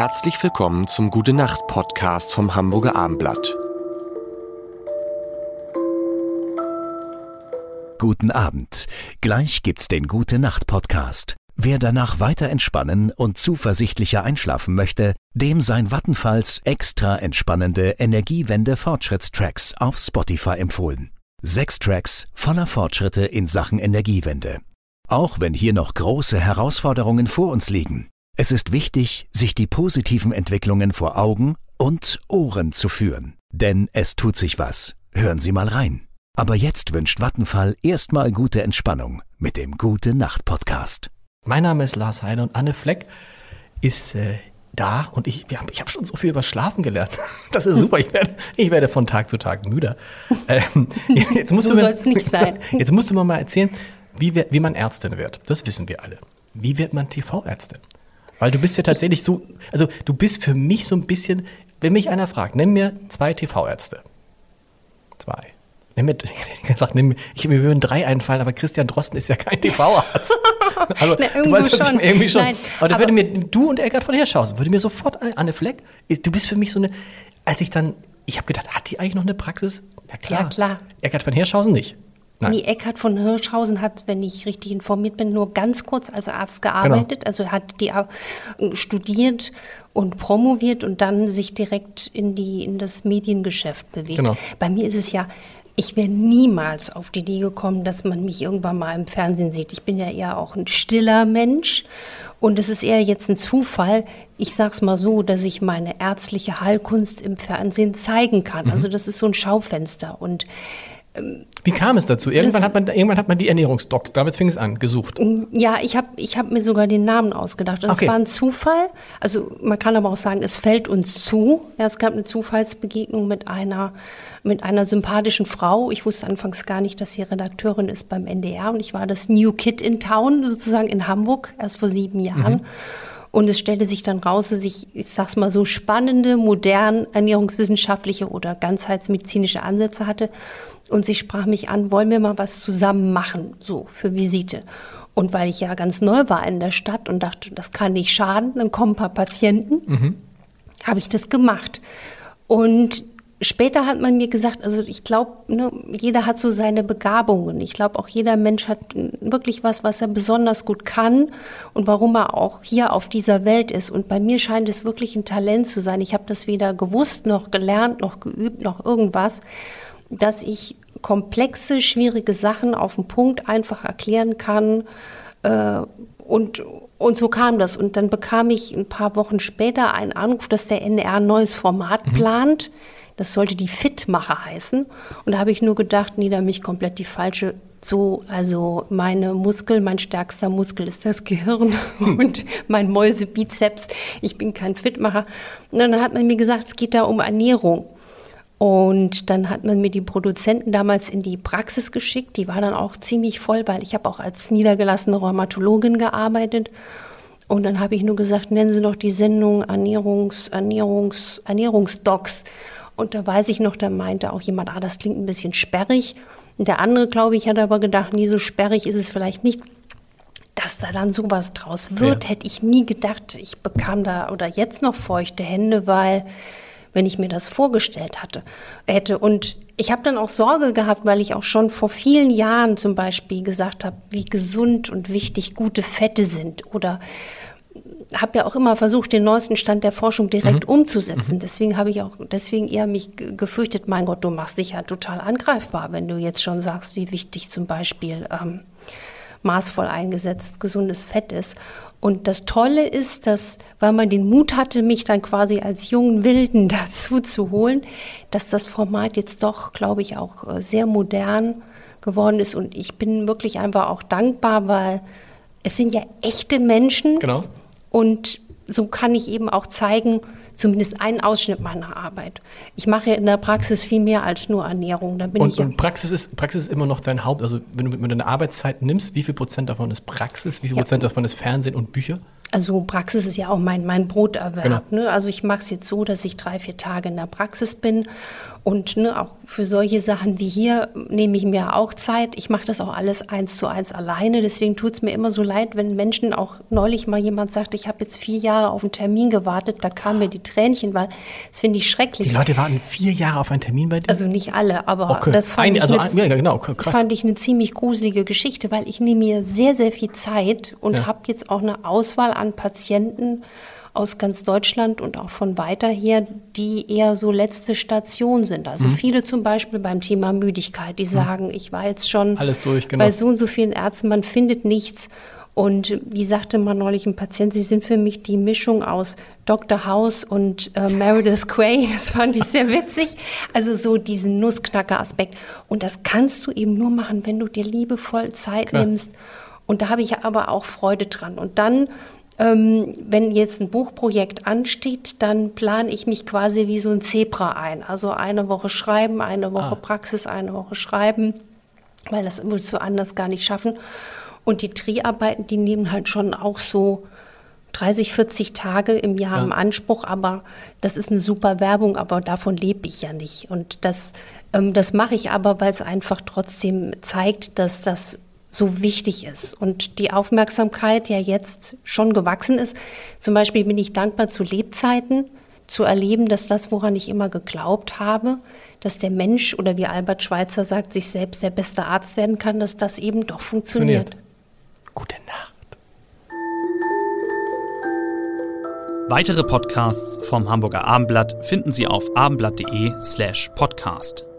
Herzlich willkommen zum Gute Nacht Podcast vom Hamburger Armblatt. Guten Abend. Gleich gibt's den Gute Nacht Podcast. Wer danach weiter entspannen und zuversichtlicher einschlafen möchte, dem sein Vattenfalls extra entspannende Energiewende Fortschrittstracks auf Spotify empfohlen. Sechs Tracks voller Fortschritte in Sachen Energiewende. Auch wenn hier noch große Herausforderungen vor uns liegen. Es ist wichtig, sich die positiven Entwicklungen vor Augen und Ohren zu führen. Denn es tut sich was. Hören Sie mal rein. Aber jetzt wünscht Vattenfall erstmal gute Entspannung mit dem Gute Nacht Podcast. Mein Name ist Lars Heide und Anne Fleck ist äh, da und ich, ich habe schon so viel über Schlafen gelernt. Das ist super. Ich werde, ich werde von Tag zu Tag müder. Ähm, jetzt musst so soll es nicht sein. Jetzt musst du mir mal erzählen, wie, wie man Ärztin wird. Das wissen wir alle. Wie wird man TV-Ärztin? Weil du bist ja tatsächlich so, also du bist für mich so ein bisschen, wenn mich einer fragt, nenn mir zwei TV-Ärzte. Zwei. Nimm mir, gesagt, nimm, ich, mir würden drei einfallen, aber Christian Drosten ist ja kein TV-Arzt. Also, Na, du weißt, was schon. irgendwie schon. Nein, aber, aber würde mir, du und Eckart von Hirschhausen, würde mir sofort, Anne Fleck, du bist für mich so eine, als ich dann, ich habe gedacht, hat die eigentlich noch eine Praxis? Ja klar. Ja, klar. Eckart von Hirschhausen nicht. Nein. Nee, Eckhard von Hirschhausen hat, wenn ich richtig informiert bin, nur ganz kurz als Arzt gearbeitet. Genau. Also er hat die äh, studiert und promoviert und dann sich direkt in, die, in das Mediengeschäft bewegt. Genau. Bei mir ist es ja, ich wäre niemals auf die Idee gekommen, dass man mich irgendwann mal im Fernsehen sieht. Ich bin ja eher auch ein stiller Mensch. Und es ist eher jetzt ein Zufall, ich sage es mal so, dass ich meine ärztliche Heilkunst im Fernsehen zeigen kann. Mhm. Also das ist so ein Schaufenster. Und wie kam es dazu? Irgendwann hat man, irgendwann hat man die Ernährungsdoc, damit fing es an, gesucht. Mm, ja, ich habe ich hab mir sogar den Namen ausgedacht. Das okay. war ein Zufall. Also man kann aber auch sagen, es fällt uns zu. Ja, es gab eine Zufallsbegegnung mit einer, mit einer sympathischen Frau. Ich wusste anfangs gar nicht, dass sie Redakteurin ist beim NDR. Und ich war das New Kid in Town, sozusagen in Hamburg, erst vor sieben Jahren. Mhm. Und es stellte sich dann raus, dass ich, ich sag's mal so, spannende, modern ernährungswissenschaftliche oder ganzheitsmedizinische Ansätze hatte. Und sie sprach mich an, wollen wir mal was zusammen machen, so für Visite. Und weil ich ja ganz neu war in der Stadt und dachte, das kann nicht schaden, dann kommen ein paar Patienten, mhm. habe ich das gemacht. Und später hat man mir gesagt, also ich glaube, ne, jeder hat so seine Begabungen. Ich glaube, auch jeder Mensch hat wirklich was, was er besonders gut kann und warum er auch hier auf dieser Welt ist. Und bei mir scheint es wirklich ein Talent zu sein. Ich habe das weder gewusst, noch gelernt, noch geübt, noch irgendwas, dass ich komplexe, schwierige Sachen auf den Punkt einfach erklären kann. Äh, und, und so kam das. Und dann bekam ich ein paar Wochen später einen Anruf, dass der NR ein neues Format mhm. plant das sollte die Fitmacher heißen. Und da habe ich nur gedacht, nee, da mich komplett die falsche so, also meine Muskel, mein stärkster Muskel ist das Gehirn und mein Mäusebizeps. Ich bin kein Fitmacher. Und dann hat man mir gesagt, es geht da um Ernährung. Und dann hat man mir die Produzenten damals in die Praxis geschickt. Die war dann auch ziemlich voll, weil ich habe auch als niedergelassene Rheumatologin gearbeitet. Und dann habe ich nur gesagt, nennen Sie doch die Sendung Ernährungs, Ernährungs, Ernährungsdocs. Und da weiß ich noch, da meinte auch jemand, ah, das klingt ein bisschen sperrig. Und der andere, glaube ich, hat aber gedacht, nie so sperrig ist es vielleicht nicht. Dass da dann sowas draus wird, ja. hätte ich nie gedacht. Ich bekam da oder jetzt noch feuchte Hände, weil wenn ich mir das vorgestellt hatte, hätte. Und ich habe dann auch Sorge gehabt, weil ich auch schon vor vielen Jahren zum Beispiel gesagt habe, wie gesund und wichtig gute Fette sind oder habe ja auch immer versucht, den neuesten Stand der Forschung direkt mhm. umzusetzen. Mhm. Deswegen habe ich auch deswegen eher mich gefürchtet, mein Gott, du machst dich ja total angreifbar, wenn du jetzt schon sagst, wie wichtig zum Beispiel ähm, maßvoll eingesetzt gesundes Fett ist. Und das Tolle ist, dass, weil man den Mut hatte, mich dann quasi als jungen Wilden dazu zu holen, dass das Format jetzt doch, glaube ich, auch äh, sehr modern geworden ist. Und ich bin wirklich einfach auch dankbar, weil es sind ja echte Menschen. Genau. Und so kann ich eben auch zeigen, zumindest einen Ausschnitt meiner Arbeit. Ich mache in der Praxis viel mehr als nur Ernährung. Da bin und, ich und Praxis, ist, Praxis ist immer noch dein Haupt, also wenn du mit deine Arbeitszeit nimmst, wie viel Prozent davon ist Praxis, wie viel ja. Prozent davon ist Fernsehen und Bücher? Also Praxis ist ja auch mein, mein Broterwerb. Genau. Ne? Also ich mache es jetzt so, dass ich drei, vier Tage in der Praxis bin Und ne, auch für solche Sachen wie hier nehme ich mir auch Zeit. Ich mache das auch alles eins zu eins alleine. Deswegen tut es mir immer so leid, wenn Menschen auch neulich mal jemand sagt, ich habe jetzt vier Jahre auf einen Termin gewartet, da kamen mir die Tränchen, weil das finde ich schrecklich. Die Leute warten vier Jahre auf einen Termin bei dir? Also nicht alle, aber okay. das fand, ein, ich also eine, ja, genau, fand ich eine ziemlich gruselige Geschichte, weil ich nehme mir sehr, sehr viel Zeit und ja. habe jetzt auch eine Auswahl an Patienten aus ganz Deutschland und auch von weiter her, die eher so letzte Station sind. Also mhm. viele zum Beispiel beim Thema Müdigkeit, die mhm. sagen, mhm. ich war jetzt schon Alles durch, genau. bei so und so vielen Ärzten, man findet nichts. Und wie sagte mal neulich ein Patient, sie sind für mich die Mischung aus Dr. House und äh, Meredith Quay. Das fand ich sehr witzig. Also so diesen Nussknacker-Aspekt. Und das kannst du eben nur machen, wenn du dir liebevoll Zeit Klar. nimmst. Und da habe ich aber auch Freude dran. Und dann ähm, wenn jetzt ein Buchprojekt ansteht, dann plane ich mich quasi wie so ein Zebra ein. Also eine Woche schreiben, eine Woche ah. Praxis, eine Woche schreiben, weil das würdest du anders gar nicht schaffen. Und die Dreharbeiten, die nehmen halt schon auch so 30, 40 Tage im Jahr ja. im Anspruch, aber das ist eine super Werbung, aber davon lebe ich ja nicht. Und das, ähm, das mache ich aber, weil es einfach trotzdem zeigt, dass das so wichtig ist und die Aufmerksamkeit ja jetzt schon gewachsen ist. Zum Beispiel bin ich dankbar zu Lebzeiten, zu erleben, dass das, woran ich immer geglaubt habe, dass der Mensch oder wie Albert Schweitzer sagt, sich selbst der beste Arzt werden kann, dass das eben doch funktioniert. funktioniert. Gute Nacht. Weitere Podcasts vom Hamburger Abendblatt finden Sie auf abendblatt.de slash podcast.